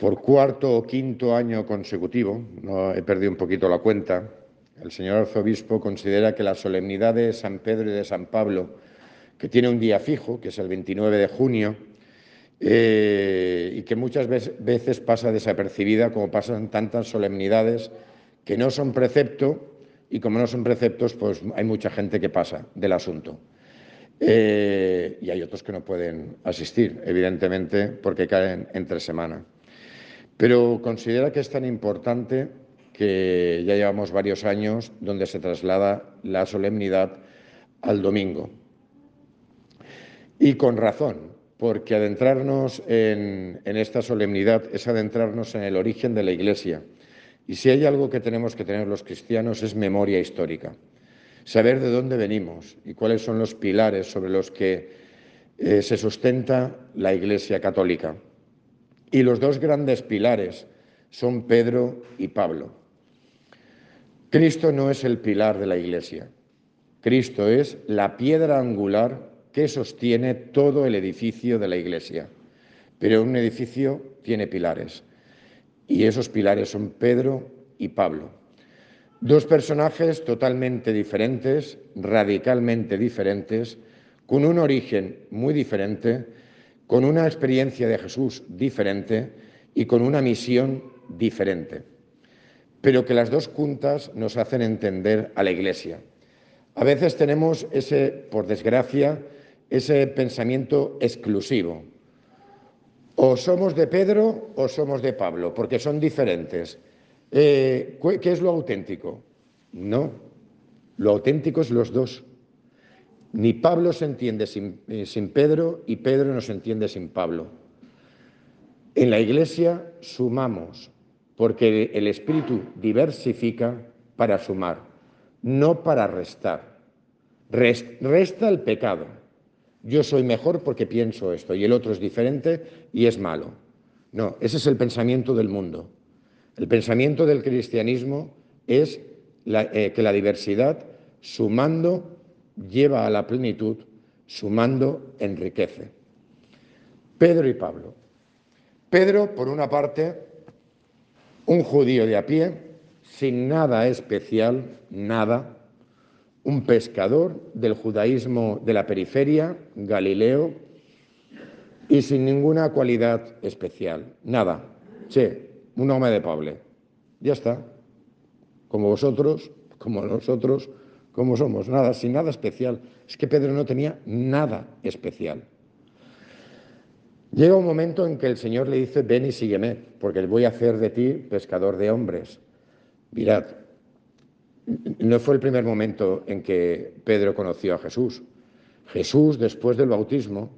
Por cuarto o quinto año consecutivo, no he perdido un poquito la cuenta, el señor arzobispo considera que la solemnidad de San Pedro y de San Pablo, que tiene un día fijo, que es el 29 de junio, eh, y que muchas veces pasa desapercibida, como pasan tantas solemnidades que no son precepto, y como no son preceptos, pues hay mucha gente que pasa del asunto. Eh, y hay otros que no pueden asistir, evidentemente, porque caen entre semana. Pero considera que es tan importante que ya llevamos varios años donde se traslada la solemnidad al domingo. Y con razón, porque adentrarnos en, esta solemnidad es adentrarnos en el origen de la Iglesia. Y si hay algo que tenemos que tener los cristianos es memoria histórica. Saber de dónde venimos y cuáles son los pilares sobre los que eh, se sustenta la Iglesia católica. Y los dos grandes pilares son Pedro y Pablo. Cristo no es el pilar de la Iglesia. Cristo es la piedra angular que sostiene todo el edificio de la Iglesia. Pero un edificio tiene pilares. Y esos pilares son Pedro y Pablo. Dos personajes totalmente diferentes, radicalmente diferentes, con un origen muy diferente, con una experiencia de Jesús diferente y con una misión diferente pero que las dos juntas nos hacen entender a la Iglesia. A veces tenemos ese, por desgracia, ese pensamiento exclusivo. O somos de Pedro o somos de Pablo, porque son diferentes. Eh, ¿Qué es lo auténtico? No, lo auténtico es los dos. Ni Pablo se entiende sin, eh, sin Pedro y Pedro no se entiende sin Pablo. En la Iglesia sumamos, porque el espíritu diversifica para sumar, no para restar. Resta el pecado. Yo soy mejor porque pienso esto y el otro es diferente y es malo. No, ese es el pensamiento del mundo. El pensamiento del cristianismo es eh, que la diversidad, sumando, lleva a la plenitud, sumando, enriquece. Pedro y Pablo. Pedro, por una parte, un judío de a pie, sin nada especial, nada, un pescador del judaísmo de la periferia, Galileo, y sin ninguna cualidad especial, nada. Che, un hombre de Pablo. Ya está. Como vosotros, como nosotros, como somos, nada, sin nada especial. Es que Pedro no tenía nada especial. Llega un momento en que el Señor le dice, ven y sígueme, porque voy a hacer de ti pescador de hombres. Mirad, no fue el primer momento en que Pedro conoció a Jesús. Jesús, después del bautismo,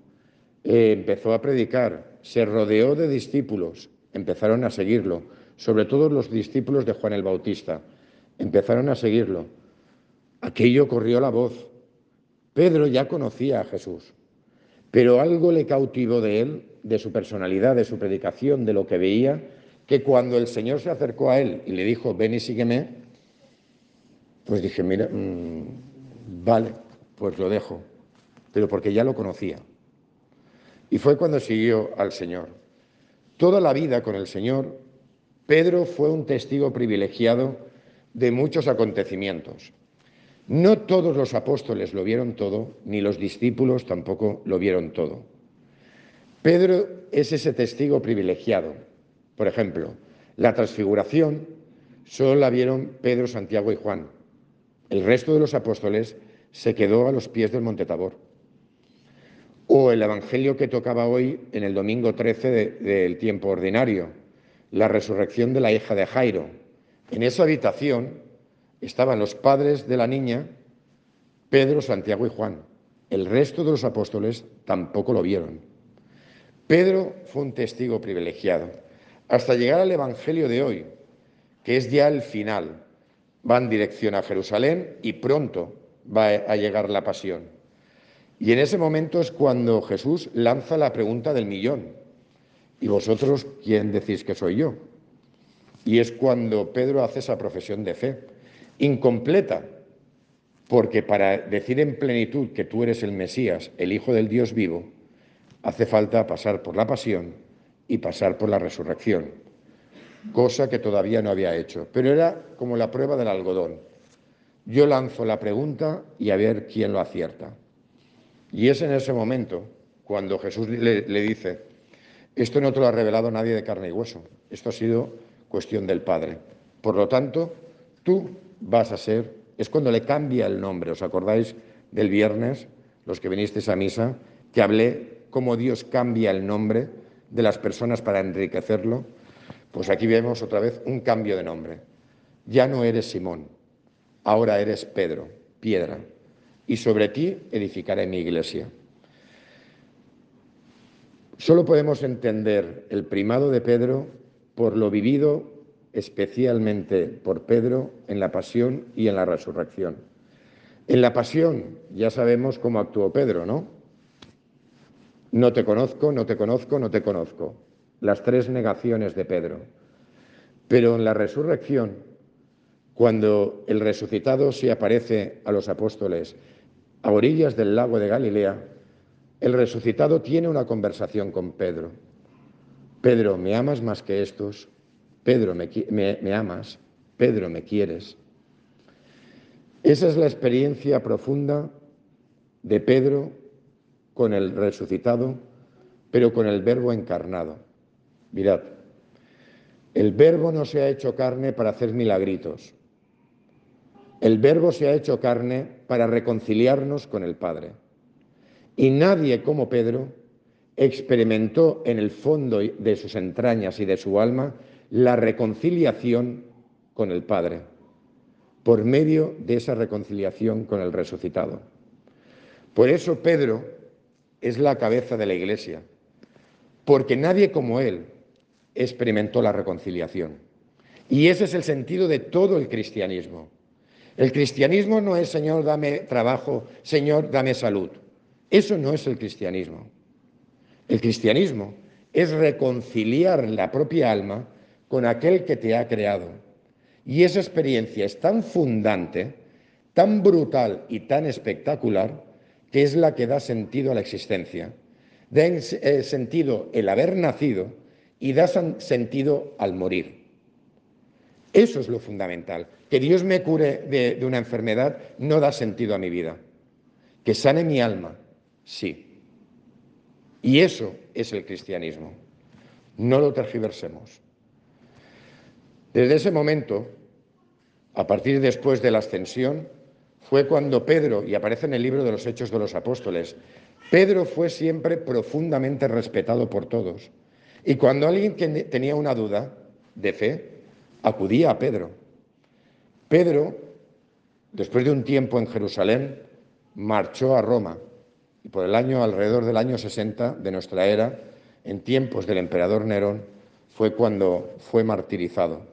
eh, empezó a predicar, se rodeó de discípulos, empezaron a seguirlo, sobre todo los discípulos de Juan el Bautista, empezaron a seguirlo. Aquello corrió la voz. Pedro ya conocía a Jesús. Pero algo le cautivó de él, de su personalidad, de su predicación, de lo que veía, que cuando el Señor se acercó a él y le dijo, ven y sígueme, pues dije, mira, mm, vale, pues lo dejo, pero porque ya lo conocía. Y fue cuando siguió al Señor. Toda la vida con el Señor, Pedro fue un testigo privilegiado de muchos acontecimientos. No todos los apóstoles lo vieron todo, ni los discípulos tampoco lo vieron todo. Pedro es ese testigo privilegiado. Por ejemplo, la transfiguración solo la vieron Pedro, Santiago y Juan. El resto de los apóstoles se quedó a los pies del Monte Tabor. O el Evangelio que tocaba hoy en el domingo 13 del tiempo ordinario, la resurrección de la hija de Jairo. En esa habitación estaban los padres de la niña, Pedro, Santiago y Juan. El resto de los apóstoles tampoco lo vieron. Pedro fue un testigo privilegiado, hasta llegar al Evangelio de hoy, que es ya el final. Va en dirección a Jerusalén y pronto va a llegar la pasión. Y en ese momento es cuando Jesús lanza la pregunta del millón. ¿Y vosotros quién decís que soy yo? Y es cuando Pedro hace esa profesión de fe incompleta, porque para decir en plenitud que tú eres el Mesías, el Hijo del Dios vivo, hace falta pasar por la pasión y pasar por la resurrección, cosa que todavía no había hecho. Pero era como la prueba del algodón. Yo lanzo la pregunta y a ver quién lo acierta. Y es en ese momento cuando Jesús le, dice, esto no te lo ha revelado nadie de carne y hueso, esto ha sido cuestión del Padre. Por lo tanto, tú vas a ser, es cuando le cambia el nombre, ¿os acordáis del viernes, los que vinisteis a misa, que hablé cómo Dios cambia el nombre de las personas para enriquecerlo? Pues aquí vemos otra vez un cambio de nombre. Ya no eres Simón, ahora eres Pedro, piedra, y sobre ti edificaré mi iglesia. Solo podemos entender el primado de Pedro por lo vivido especialmente por Pedro en la pasión y en la resurrección. En la pasión ya sabemos cómo actuó Pedro, ¿no? No te conozco, no te conozco, no te conozco. Las tres negaciones de Pedro. Pero en la resurrección, cuando el resucitado se aparece a los apóstoles a orillas del lago de Galilea, el resucitado tiene una conversación con Pedro. Pedro, ¿me amas más que estos? Pedro, ¿me, amas? Pedro, ¿me quieres? Esa es la experiencia profunda de Pedro con el resucitado, pero con el verbo encarnado. Mirad, el verbo no se ha hecho carne para hacer milagritos. El verbo se ha hecho carne para reconciliarnos con el Padre. Y nadie como Pedro experimentó en el fondo de sus entrañas y de su alma la reconciliación con el Padre, por medio de esa reconciliación con el resucitado. Por eso Pedro es la cabeza de la Iglesia, porque nadie como él experimentó la reconciliación. Y ese es el sentido de todo el cristianismo. El cristianismo no es Señor, dame trabajo, Señor, dame salud. Eso no es el cristianismo. El cristianismo es reconciliar la propia alma con aquel que te ha creado. Y esa experiencia es tan fundante, tan brutal y tan espectacular que es la que da sentido a la existencia. Da eh, sentido el haber nacido y da sentido al morir. Eso es lo fundamental. Que Dios me cure de, de una enfermedad no da sentido a mi vida. Que sane mi alma, Sí. Y eso es el cristianismo. No lo tergiversemos. Desde ese momento, a partir después de la ascensión, fue cuando Pedro, y aparece en el libro de los Hechos de los Apóstoles, Pedro fue siempre profundamente respetado por todos. Y cuando alguien tenía una duda de fe, acudía a Pedro. Pedro, después de un tiempo en Jerusalén, marchó a Roma y por el año alrededor del año 60 de nuestra era, en tiempos del emperador Nerón, fue cuando fue martirizado.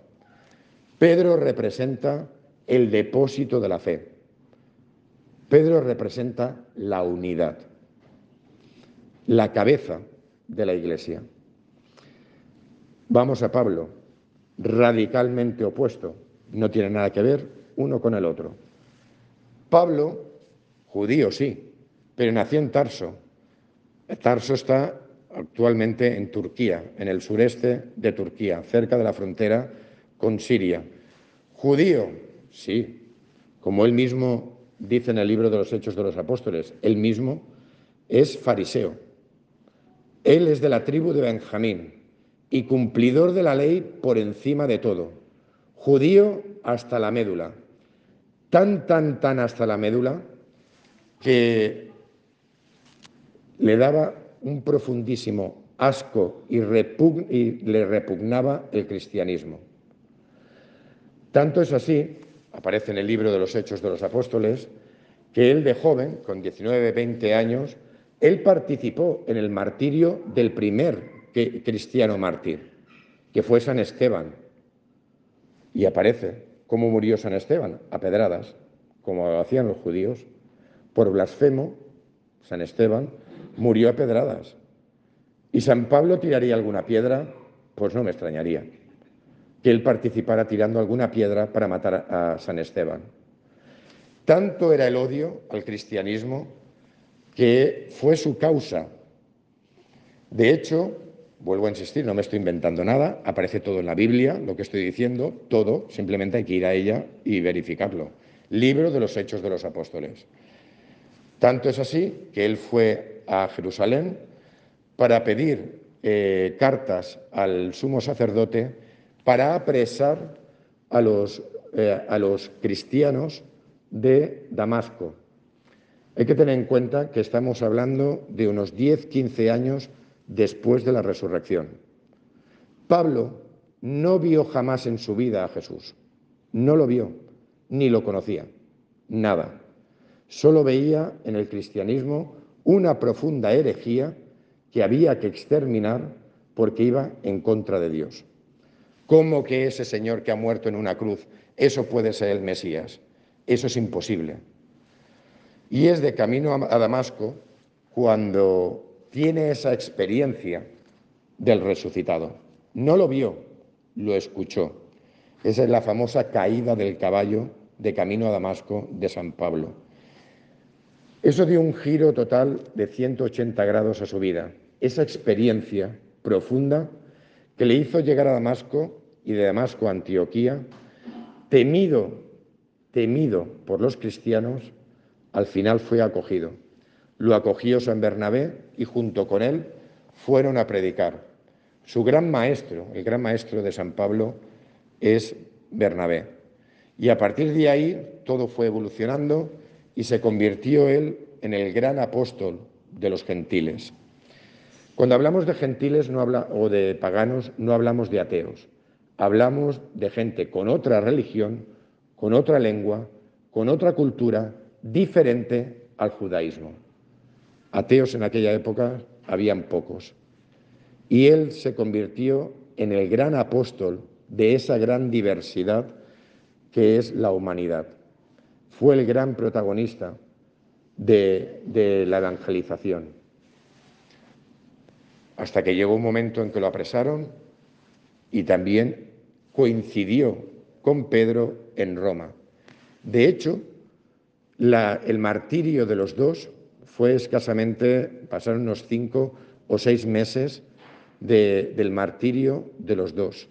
Pedro representa el depósito de la fe. Pedro representa la unidad, la cabeza de la iglesia. Vamos a Pablo, radicalmente opuesto, no tiene nada que ver uno con el otro. Pablo, judío sí, pero nació en Tarso. Tarso está actualmente en Turquía, en el sureste de Turquía, cerca de la frontera con Siria. Judío, sí, como él mismo dice en el libro de los Hechos de los Apóstoles, él mismo es fariseo. Él es de la tribu de Benjamín y cumplidor de la ley por encima de todo. Judío hasta la médula. Tan, tan, tan hasta la médula que le daba un profundísimo asco y, le repugnaba el cristianismo. Tanto es así, aparece en el libro de los Hechos de los Apóstoles, que él de joven, con 19, 20 años, él participó en el martirio del primer cristiano mártir, que fue San Esteban. Y aparece cómo murió San Esteban, a pedradas, como hacían los judíos, por blasfemo, San Esteban, murió a pedradas. ¿Y San Pablo tiraría alguna piedra? Pues no me extrañaría que él participara tirando alguna piedra para matar a San Esteban. Tanto era el odio al cristianismo que fue su causa. De hecho, vuelvo a insistir, no me estoy inventando nada, aparece todo en la Biblia, lo que estoy diciendo, todo, simplemente hay que ir a ella y verificarlo. Libro de los Hechos de los Apóstoles. Tanto es así que él fue a Jerusalén para pedir eh, cartas al sumo sacerdote para apresar a los, eh, a los cristianos de Damasco. Hay que tener en cuenta que estamos hablando de unos 10, 15 años después de la resurrección. Pablo no vio jamás en su vida a Jesús, no lo vio, ni lo conocía, nada. Solo veía en el cristianismo una profunda herejía que había que exterminar porque iba en contra de Dios. ¿Cómo que ese Señor que ha muerto en una cruz, eso puede ser el Mesías? Eso es imposible. Y es de camino a Damasco cuando tiene esa experiencia del resucitado. No lo vio, lo escuchó. Esa es la famosa caída del caballo de camino a Damasco de San Pablo. Eso dio un giro total de 180 grados a su vida. Esa experiencia profunda que le hizo llegar a Damasco y de Damasco a Antioquía, temido, temido por los cristianos, al final fue acogido. Lo acogió San Bernabé y junto con él fueron a predicar. Su gran maestro, el gran maestro de San Pablo, es Bernabé. Y a partir de ahí todo fue evolucionando y se convirtió él en el gran apóstol de los gentiles. Cuando hablamos de gentiles no habla, o de paganos, no hablamos de ateos. Hablamos de gente con otra religión, con otra lengua, con otra cultura, diferente al judaísmo. Ateos en aquella época habían pocos. Y él se convirtió en el gran apóstol de esa gran diversidad que es la humanidad. Fue el gran protagonista de, de la evangelización. Hasta que llegó un momento en que lo apresaron y también coincidió con Pedro en Roma. De hecho, el martirio de los dos fue escasamente, pasaron unos cinco o seis meses del martirio de los dos.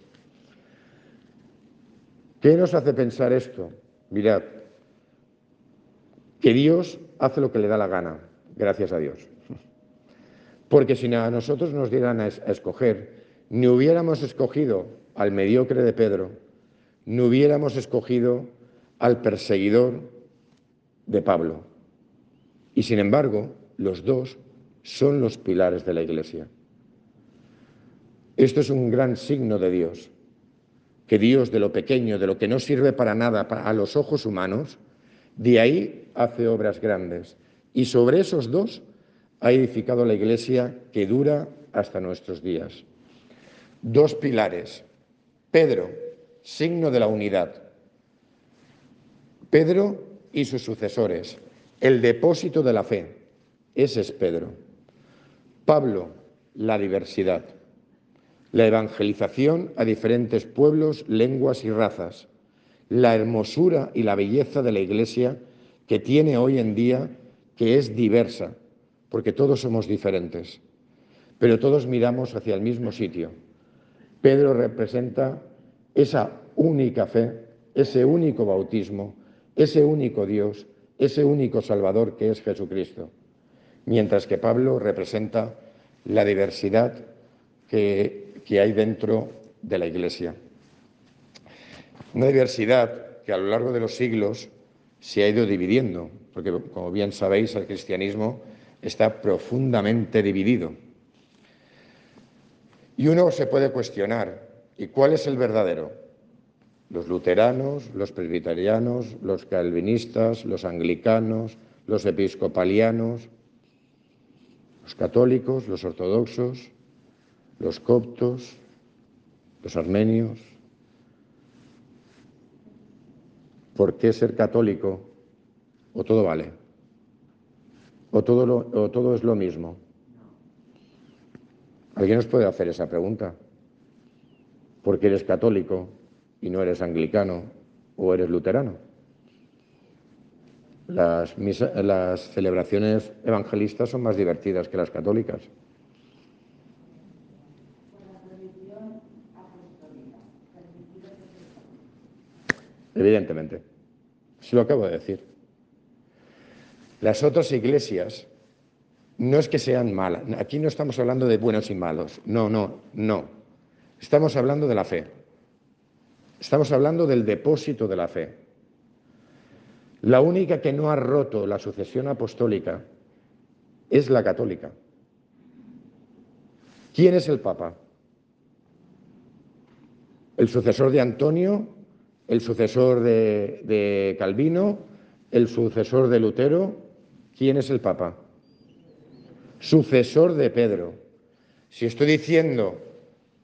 ¿Qué nos hace pensar esto? Mirad, que Dios hace lo que le da la gana, gracias a Dios. Porque si a nosotros nos dieran a escoger, ni hubiéramos escogido al mediocre de Pedro, ni hubiéramos escogido al perseguidor de Pablo. Y sin embargo, los dos son los pilares de la Iglesia. Esto es un gran signo de Dios, que Dios de lo pequeño, de lo que no sirve para nada a los ojos humanos, de ahí hace obras grandes. Y sobre esos dos ha edificado la Iglesia que dura hasta nuestros días. Dos pilares. Pedro, signo de la unidad. Pedro y sus sucesores, el depósito de la fe. Ese es Pedro. Pablo, la diversidad. La evangelización a diferentes pueblos, lenguas y razas. La hermosura y la belleza de la Iglesia que tiene hoy en día, que es diversa, porque todos somos diferentes, pero todos miramos hacia el mismo sitio. Pedro representa esa única fe, ese único bautismo, ese único Dios, ese único Salvador que es Jesucristo, mientras que Pablo representa la diversidad que, hay dentro de la Iglesia. Una diversidad que a lo largo de los siglos se ha ido dividiendo, porque como bien sabéis, el cristianismo está profundamente dividido. Y uno se puede cuestionar, ¿y cuál es el verdadero? los luteranos, los presbiterianos, los calvinistas, los anglicanos, los episcopalianos, los católicos, los ortodoxos, los coptos, los armenios. ¿Por qué ser católico? ¿O todo vale? ¿O todo, es lo mismo? Alguien nos puede hacer esa pregunta. Porque eres católico y no eres anglicano o eres luterano. Las, las celebraciones evangelistas son más divertidas que las católicas. Evidentemente. Se lo acabo de decir. Las otras iglesias no es que sean malas. Aquí no estamos hablando de buenos y malos. No, no, no. Estamos hablando de la fe. Estamos hablando del depósito de la fe. La única que no ha roto la sucesión apostólica es la católica. ¿Quién es el Papa? ¿El sucesor de Antonio? ¿El sucesor de, de Calvino? ¿El sucesor de Lutero? ¿Quién es el Papa? Sucesor de Pedro. Si estoy diciendo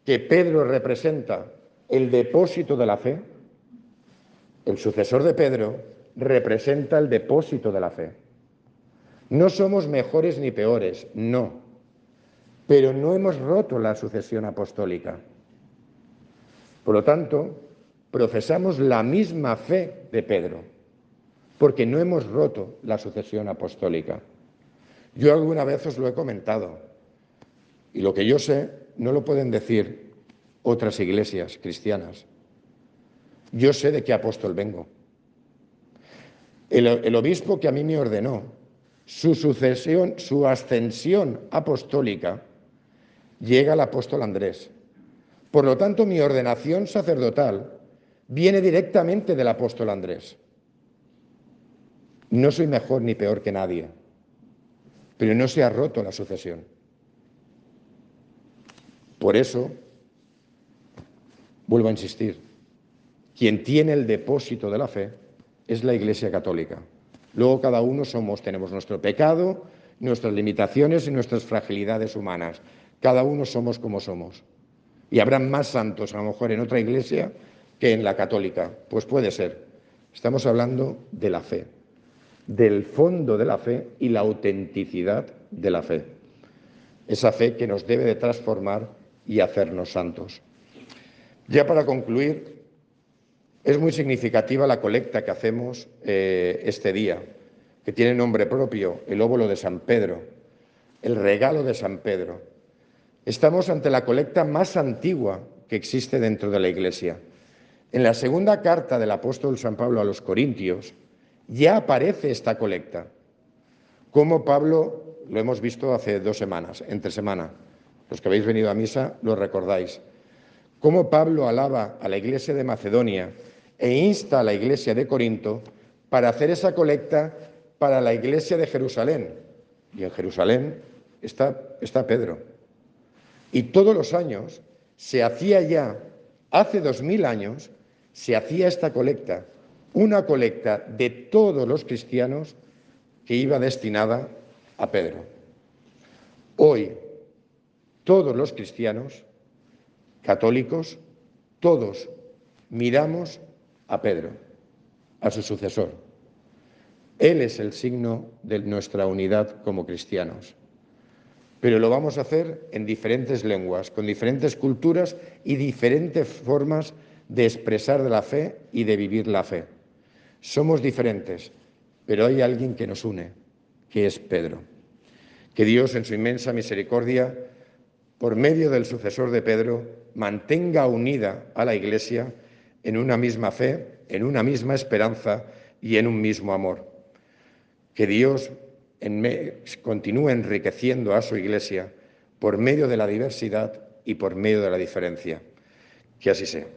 que Pedro representa el depósito de la fe, el sucesor de Pedro representa el depósito de la fe. No somos mejores ni peores, no, pero no hemos roto la sucesión apostólica. Por lo tanto, profesamos la misma fe de Pedro, porque no hemos roto la sucesión apostólica. Yo alguna vez os lo he comentado, y lo que yo sé no lo pueden decir otras iglesias cristianas. Yo sé de qué apóstol vengo. El, obispo que a mí me ordenó, su sucesión, su ascensión apostólica, llega al apóstol Andrés. Por lo tanto, mi ordenación sacerdotal viene directamente del apóstol Andrés. No soy mejor ni peor que nadie, pero no se ha roto la sucesión. Por eso, vuelvo a insistir, quien tiene el depósito de la fe es la Iglesia Católica. Luego cada uno somos, tenemos nuestro pecado, nuestras limitaciones y nuestras fragilidades humanas. Cada uno somos como somos. Y habrá más santos a lo mejor en otra iglesia que en la católica. Pues puede ser. Estamos hablando de la fe, del fondo de la fe y la autenticidad de la fe. Esa fe que nos debe de transformar y hacernos santos. Ya para concluir, es muy significativa la colecta que hacemos eh, este día, que tiene nombre propio, el óvulo de San Pedro, el regalo de San Pedro. Estamos ante la colecta más antigua que existe dentro de la Iglesia. En la segunda carta del apóstol San Pablo a los Corintios ya aparece esta colecta. Como Pablo, lo hemos visto hace dos semanas, entre semana, los que habéis venido a misa lo recordáis. Cómo Pablo alaba a la iglesia de Macedonia e insta a la iglesia de Corinto para hacer esa colecta para la iglesia de Jerusalén. Y en Jerusalén está, está Pedro. Y todos los años se hacía ya, hace dos mil años, se hacía esta colecta, una colecta de todos los cristianos que iba destinada a Pedro. Hoy, todos los cristianos, católicos, todos miramos a Pedro, a su sucesor. Él es el signo de nuestra unidad como cristianos. Pero lo vamos a hacer en diferentes lenguas, con diferentes culturas y diferentes formas de expresar la fe y de vivir la fe. Somos diferentes, pero hay alguien que nos une, que es Pedro. Que Dios, en su inmensa misericordia, por medio del sucesor de Pedro, mantenga unida a la Iglesia en una misma fe, en una misma esperanza y en un mismo amor. Que Dios continúe enriqueciendo a su Iglesia por medio de la diversidad y por medio de la diferencia. Que así sea.